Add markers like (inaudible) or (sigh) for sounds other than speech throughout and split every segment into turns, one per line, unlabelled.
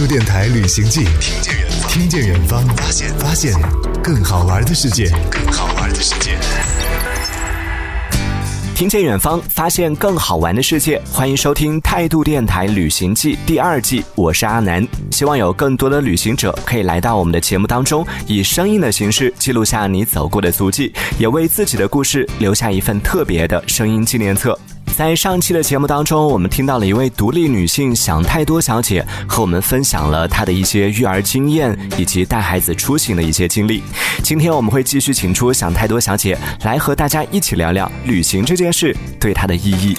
度电台旅行记，听见远方，听见远方，发现发现更好玩的世界，更好玩的世界。
听见远方，发现更好玩的世界。欢迎收听《态度电台旅行记》第二季，我是阿南。希望有更多的旅行者可以来到我们的节目当中，以声音的形式记录下你走过的足迹，也为自己的故事留下一份特别的声音纪念册。在上期的节目当中，我们听到了一位独立女性想太多小姐和我们分享了她的一些育儿经验以及带孩子出行的一些经历。今天我们会继续请出想太多小姐来和大家一起聊聊旅行这件事对她的意义。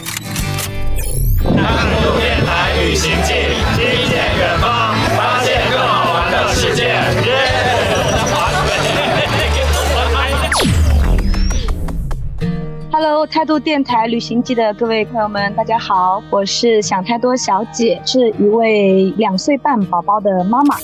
Hello，态度电台旅行记的各位朋友们，大家好，我是想太多小姐，是一位两岁半宝宝的妈妈。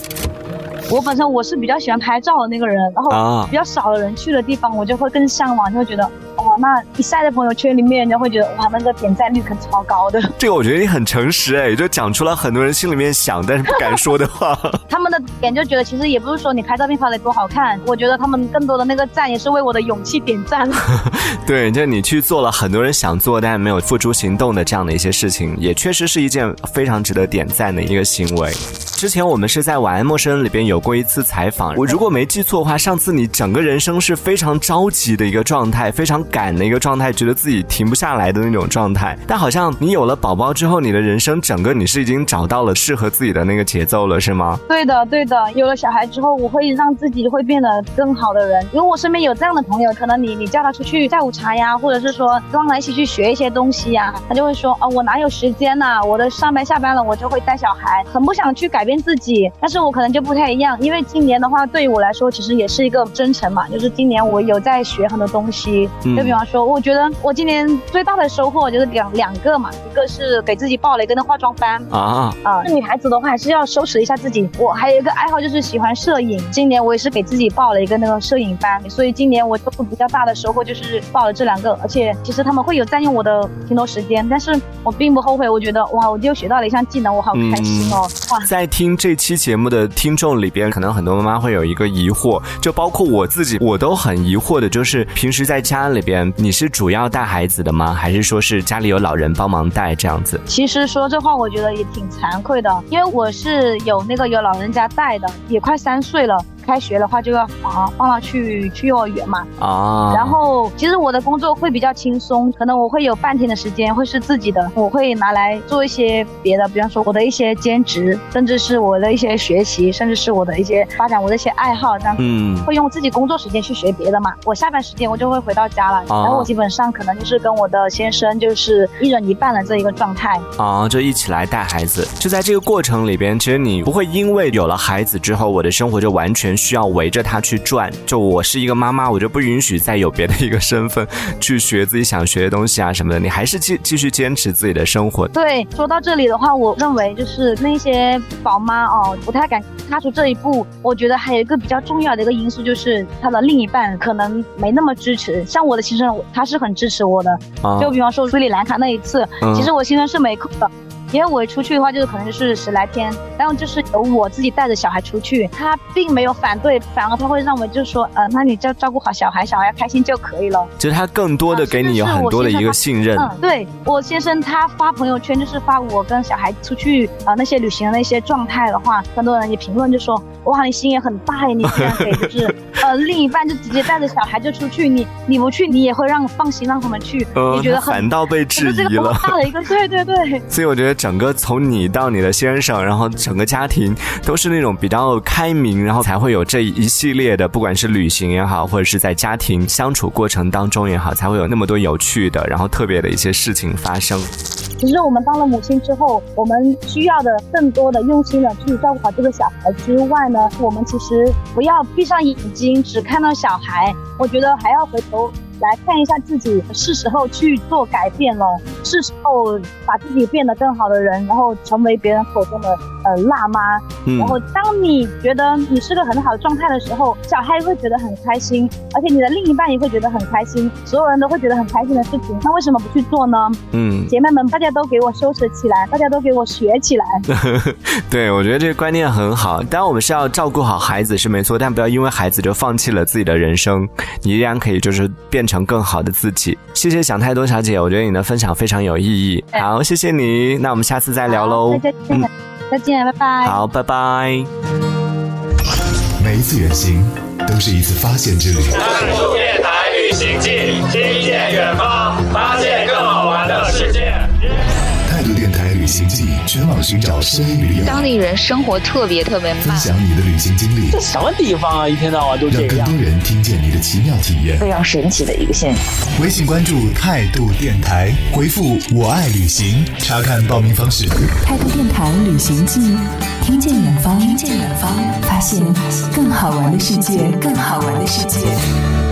我本身我是比较喜欢拍照的那个人，然后比较少的人去的地方，我就会更向往，就会觉得。哇，那一晒在朋友圈里面，人家会觉得哇，那个点赞率可超高的。(laughs)
这个我觉得你很诚实哎，就讲出了很多人心里面想但是不敢说的话。
他们的点就觉得其实也不是说你拍照片拍的多好看，我觉得他们更多的那个赞也是为我的勇气点赞。(laughs) (laughs)
对，就你去做了很多人想做但没有付诸行动的这样的一些事情，也确实是一件非常值得点赞的一个行为。之前我们是在《晚安陌生人》里边有过一次采访，我如果没记错的话，上次你整个人生是非常着急的一个状态，非常赶的一个状态，觉得自己停不下来的那种状态。但好像你有了宝宝之后，你的人生整个你是已经找到了适合自己的那个节奏了，是吗？
对的，对的。有了小孩之后，我会让自己会变得更好的人。因为我身边有这样的朋友，可能你你叫他出去下午茶呀，或者是说跟他一起去学一些东西呀，他就会说啊，我哪有时间呐？我的上班下班了，我就会带小孩，很不想去改变自己。但是我可能就不太一样，因为今年的话，对于我来说，其实也是一个征程嘛。就是今年我有在学很多东西，就比方说，我觉得我今年最大的收获就是两两个嘛，一个是给自己报了一个那化妆班啊啊。女孩子的话还是要收拾一下自己。我还有一个爱好就是喜欢摄影，今年我也是给自己报了一个那个摄影班，所以今年我比较大的收获就是报了这两个，而且其实他们会有占用我的挺多时间，但是我并不后悔。我觉得哇，我就学到了一项技能，我好开心哦！哇，
在听这期节目的听众里边，可能很多妈妈会有一个疑惑，就包括我自己，我都很疑惑的，就是平时在家里边，你是主要带孩子的吗？还是说是家里有老人帮忙带这样子？
其实说这话，我觉得也挺惭愧的，因为我是有那个有老人家带的，也快三岁了。开学的话就要啊放他去去幼儿园嘛啊，然后其实我的工作会比较轻松，可能我会有半天的时间会是自己的，我会拿来做一些别的，比方说我的一些兼职，甚至是我的一些学习，甚至是我的一些发展我的一些爱好这样，嗯，会用自己工作时间去学别的嘛。我下班时间我就会回到家了，然后我基本上可能就是跟我的先生就是一人一半的这一个状态
啊，就一起来带孩子。就在这个过程里边，其实你不会因为有了孩子之后，我的生活就完全。需要围着他去转，就我是一个妈妈，我就不允许再有别的一个身份去学自己想学的东西啊什么的。你还是继继续坚持自己的生活。
对，说到这里的话，我认为就是那些宝妈哦，不太敢踏出这一步。我觉得还有一个比较重要的一个因素，就是她的另一半可能没那么支持。像我的先生，他是很支持我的。就比方说斯里兰卡那一次，其实我先生是没空的。因为我出去的话，就是可能就是十来天，然后就是由我自己带着小孩出去，他并没有反对，反而他会认为就是说，呃，那你就照顾好小孩，小孩开心就可以了。
就是他更多的给你有很多的一个信任。
嗯，对我先生他发朋友圈就是发我跟小孩出去啊那些旅行的那些状态的话，很多人也评论就说，哇，你心也很大呀，你这样给就是 (laughs) 呃另一半就直接带着小孩就出去，你你不去你也会让放心让他们去，你觉得很
反倒被质疑了。
大的一个对对对。
所以我觉得。整个从你到你的先生，然后整个家庭都是那种比较开明，然后才会有这一系列的，不管是旅行也好，或者是在家庭相处过程当中也好，才会有那么多有趣的，然后特别的一些事情发生。
其实我们当了母亲之后，我们需要的更多的用心的去照顾好这个小孩之外呢，我们其实不要闭上眼睛只看到小孩，我觉得还要回头。来看一下自己，是时候去做改变了，是时候把自己变得更好的人，然后成为别人口中的呃辣妈。
嗯
然后当你觉得你是个很好的状态的时候，小孩会觉得很开心，而且你的另一半也会觉得很开心，所有人都会觉得很开心的事情，那为什么不去做呢？
嗯，
姐妹们，大家都给我收拾起来，大家都给我学起来。(laughs)
对，我觉得这个观念很好。当然，我们是要照顾好孩子是没错，但不要因为孩子就放弃了自己的人生。你依然可以就是变成更好的自己。谢谢想太多小姐，我觉得你的分享非常有意义。好，谢谢你，那我们下次再聊喽
好。再见，拜拜。
好，拜拜。
每一次远行都是一次发现之旅。
态度电台旅行记，听见远方，发现更好玩的世界。
行记，全网寻找声音旅游，
当地人生活特别特别慢分，
享你的旅行经历，
这什么地方啊？一天到晚都这样
让更多。人听见你的奇妙体验。
非常神奇的一个现象。
微信关注态度电台，回复“我爱旅行”，查看报名方式。
态度电台旅行记，听见远方，听见远方，发现更好玩的世界，更好玩的世界。